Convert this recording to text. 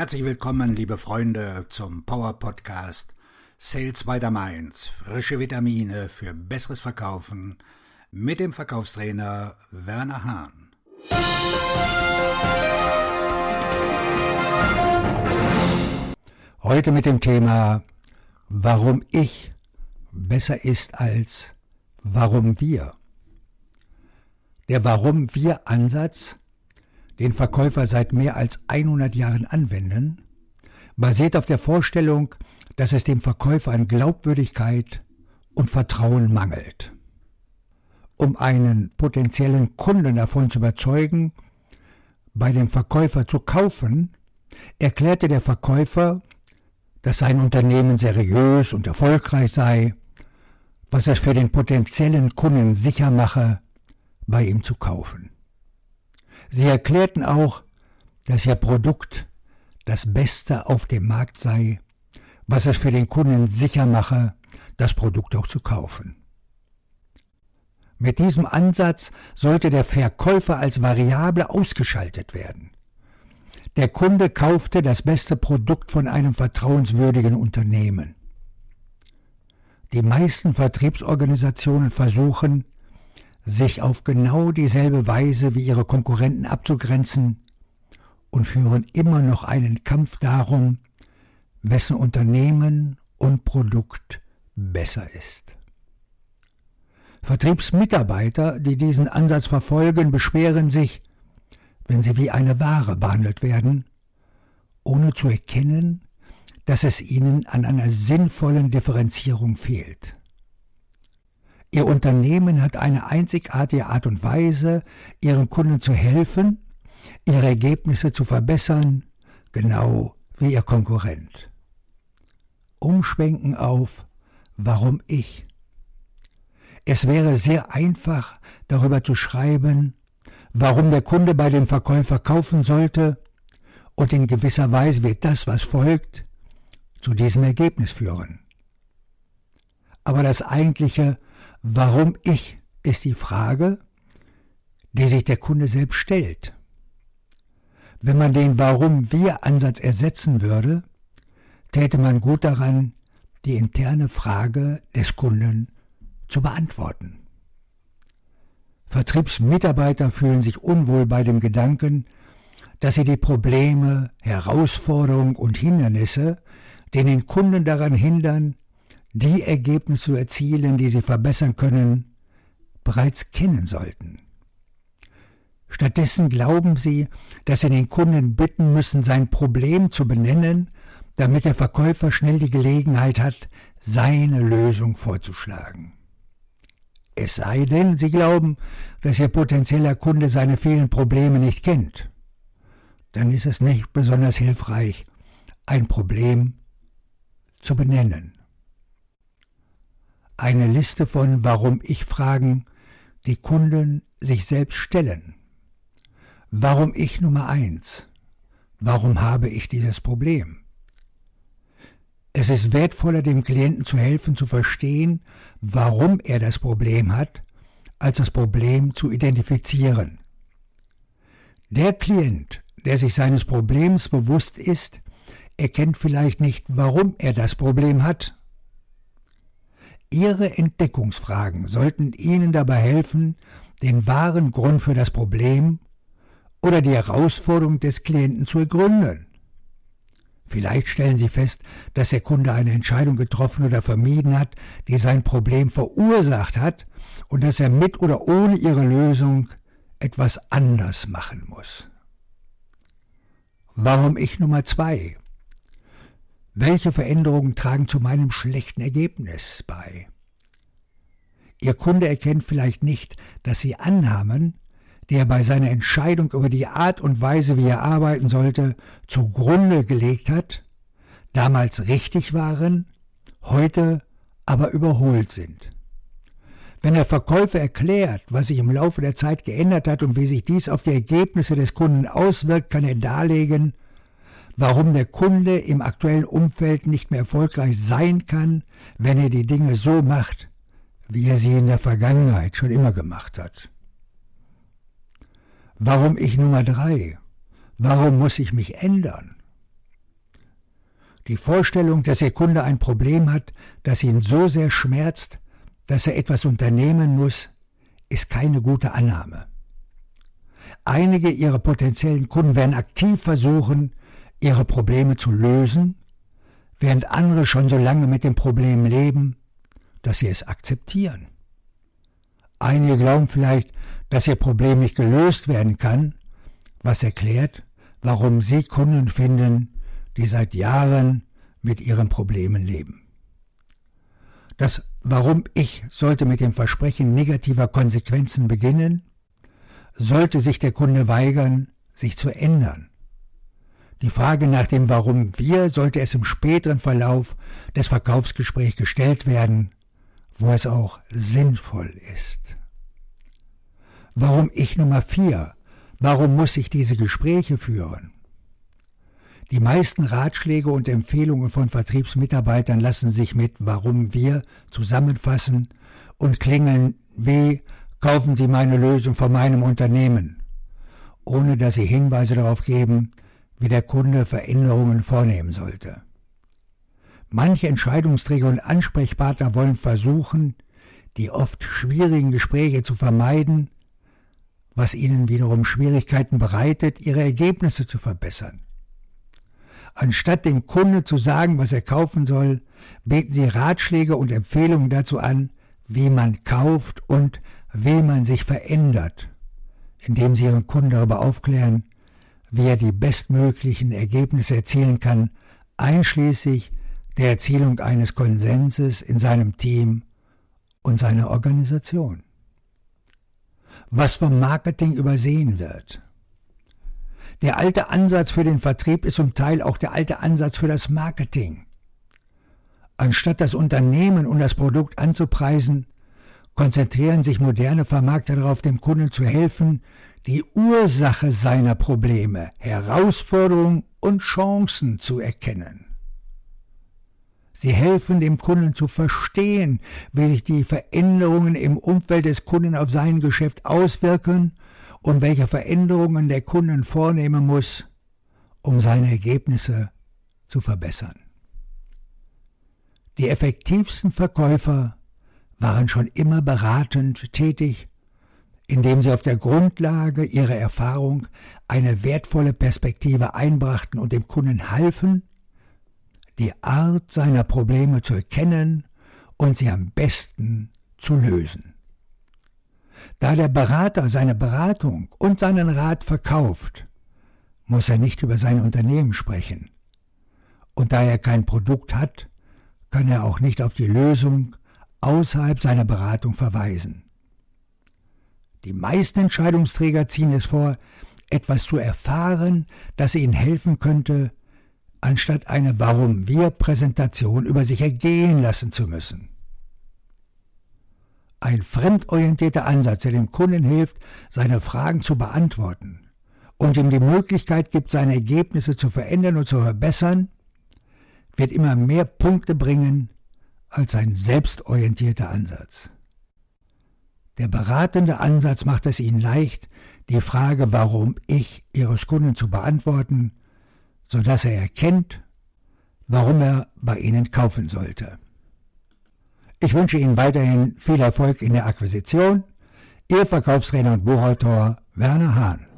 Herzlich willkommen, liebe Freunde, zum Power Podcast Sales by the Mainz. Frische Vitamine für besseres Verkaufen mit dem Verkaufstrainer Werner Hahn. Heute mit dem Thema Warum ich besser ist als Warum wir. Der Warum wir Ansatz den Verkäufer seit mehr als 100 Jahren anwenden, basiert auf der Vorstellung, dass es dem Verkäufer an Glaubwürdigkeit und Vertrauen mangelt. Um einen potenziellen Kunden davon zu überzeugen, bei dem Verkäufer zu kaufen, erklärte der Verkäufer, dass sein Unternehmen seriös und erfolgreich sei, was es für den potenziellen Kunden sicher mache, bei ihm zu kaufen. Sie erklärten auch, dass ihr Produkt das Beste auf dem Markt sei, was es für den Kunden sicher mache, das Produkt auch zu kaufen. Mit diesem Ansatz sollte der Verkäufer als Variable ausgeschaltet werden. Der Kunde kaufte das beste Produkt von einem vertrauenswürdigen Unternehmen. Die meisten Vertriebsorganisationen versuchen, sich auf genau dieselbe Weise wie ihre Konkurrenten abzugrenzen und führen immer noch einen Kampf darum, wessen Unternehmen und Produkt besser ist. Vertriebsmitarbeiter, die diesen Ansatz verfolgen, beschweren sich, wenn sie wie eine Ware behandelt werden, ohne zu erkennen, dass es ihnen an einer sinnvollen Differenzierung fehlt. Ihr Unternehmen hat eine einzigartige Art und Weise, Ihren Kunden zu helfen, ihre Ergebnisse zu verbessern, genau wie Ihr Konkurrent. Umschwenken auf Warum ich? Es wäre sehr einfach, darüber zu schreiben, warum der Kunde bei dem Verkäufer kaufen sollte, und in gewisser Weise wird das, was folgt, zu diesem Ergebnis führen. Aber das eigentliche Warum ich ist die Frage, die sich der Kunde selbst stellt. Wenn man den Warum wir Ansatz ersetzen würde, täte man gut daran, die interne Frage des Kunden zu beantworten. Vertriebsmitarbeiter fühlen sich unwohl bei dem Gedanken, dass sie die Probleme, Herausforderungen und Hindernisse, die den Kunden daran hindern, die Ergebnisse zu erzielen, die sie verbessern können, bereits kennen sollten. Stattdessen glauben sie, dass sie den Kunden bitten müssen, sein Problem zu benennen, damit der Verkäufer schnell die Gelegenheit hat, seine Lösung vorzuschlagen. Es sei denn, sie glauben, dass ihr potenzieller Kunde seine vielen Probleme nicht kennt. Dann ist es nicht besonders hilfreich, ein Problem zu benennen eine Liste von Warum-Ich-Fragen, die Kunden sich selbst stellen. Warum ich Nummer eins? Warum habe ich dieses Problem? Es ist wertvoller, dem Klienten zu helfen, zu verstehen, warum er das Problem hat, als das Problem zu identifizieren. Der Klient, der sich seines Problems bewusst ist, erkennt vielleicht nicht, warum er das Problem hat Ihre Entdeckungsfragen sollten Ihnen dabei helfen, den wahren Grund für das Problem oder die Herausforderung des Klienten zu ergründen. Vielleicht stellen Sie fest, dass der Kunde eine Entscheidung getroffen oder vermieden hat, die sein Problem verursacht hat und dass er mit oder ohne Ihre Lösung etwas anders machen muss. Warum ich Nummer zwei? Welche Veränderungen tragen zu meinem schlechten Ergebnis bei? Ihr Kunde erkennt vielleicht nicht, dass Sie Annahmen, die er bei seiner Entscheidung über die Art und Weise, wie er arbeiten sollte, zugrunde gelegt hat, damals richtig waren, heute aber überholt sind. Wenn der Verkäufer erklärt, was sich im Laufe der Zeit geändert hat und wie sich dies auf die Ergebnisse des Kunden auswirkt, kann er darlegen, warum der Kunde im aktuellen Umfeld nicht mehr erfolgreich sein kann, wenn er die Dinge so macht, wie er sie in der Vergangenheit schon immer gemacht hat. Warum ich Nummer drei? Warum muss ich mich ändern? Die Vorstellung, dass Ihr Kunde ein Problem hat, das ihn so sehr schmerzt, dass er etwas unternehmen muss, ist keine gute Annahme. Einige Ihrer potenziellen Kunden werden aktiv versuchen, ihre Probleme zu lösen, während andere schon so lange mit dem Problem leben, dass sie es akzeptieren. Einige glauben vielleicht, dass ihr Problem nicht gelöst werden kann, was erklärt, warum sie Kunden finden, die seit Jahren mit ihren Problemen leben. Das Warum ich sollte mit dem Versprechen negativer Konsequenzen beginnen, sollte sich der Kunde weigern, sich zu ändern. Die Frage nach dem Warum wir sollte es im späteren Verlauf des Verkaufsgesprächs gestellt werden, wo es auch sinnvoll ist. Warum ich Nummer vier? Warum muss ich diese Gespräche führen? Die meisten Ratschläge und Empfehlungen von Vertriebsmitarbeitern lassen sich mit Warum wir zusammenfassen und klingeln wie Kaufen Sie meine Lösung von meinem Unternehmen, ohne dass sie Hinweise darauf geben, wie der Kunde Veränderungen vornehmen sollte. Manche Entscheidungsträger und Ansprechpartner wollen versuchen, die oft schwierigen Gespräche zu vermeiden, was ihnen wiederum Schwierigkeiten bereitet, ihre Ergebnisse zu verbessern. Anstatt dem Kunde zu sagen, was er kaufen soll, bieten sie Ratschläge und Empfehlungen dazu an, wie man kauft und wie man sich verändert, indem sie ihren Kunden darüber aufklären, wie er die bestmöglichen Ergebnisse erzielen kann, einschließlich der Erzielung eines Konsenses in seinem Team und seiner Organisation. Was vom Marketing übersehen wird. Der alte Ansatz für den Vertrieb ist zum Teil auch der alte Ansatz für das Marketing. Anstatt das Unternehmen und das Produkt anzupreisen, konzentrieren sich moderne Vermarkter darauf, dem Kunden zu helfen, die Ursache seiner Probleme, Herausforderungen und Chancen zu erkennen. Sie helfen dem Kunden zu verstehen, wie sich die Veränderungen im Umfeld des Kunden auf sein Geschäft auswirken und welche Veränderungen der Kunden vornehmen muss, um seine Ergebnisse zu verbessern. Die effektivsten Verkäufer waren schon immer beratend tätig indem sie auf der Grundlage ihrer Erfahrung eine wertvolle Perspektive einbrachten und dem Kunden halfen, die Art seiner Probleme zu erkennen und sie am besten zu lösen. Da der Berater seine Beratung und seinen Rat verkauft, muss er nicht über sein Unternehmen sprechen. Und da er kein Produkt hat, kann er auch nicht auf die Lösung außerhalb seiner Beratung verweisen. Die meisten Entscheidungsträger ziehen es vor, etwas zu erfahren, das ihnen helfen könnte, anstatt eine Warum-wir-Präsentation über sich ergehen lassen zu müssen. Ein fremdorientierter Ansatz, der dem Kunden hilft, seine Fragen zu beantworten und ihm die Möglichkeit gibt, seine Ergebnisse zu verändern und zu verbessern, wird immer mehr Punkte bringen als ein selbstorientierter Ansatz. Der beratende Ansatz macht es Ihnen leicht, die Frage, warum ich Ihres Kunden zu beantworten, sodass er erkennt, warum er bei Ihnen kaufen sollte. Ich wünsche Ihnen weiterhin viel Erfolg in der Akquisition. Ihr Verkaufsredner und Buchautor Werner Hahn.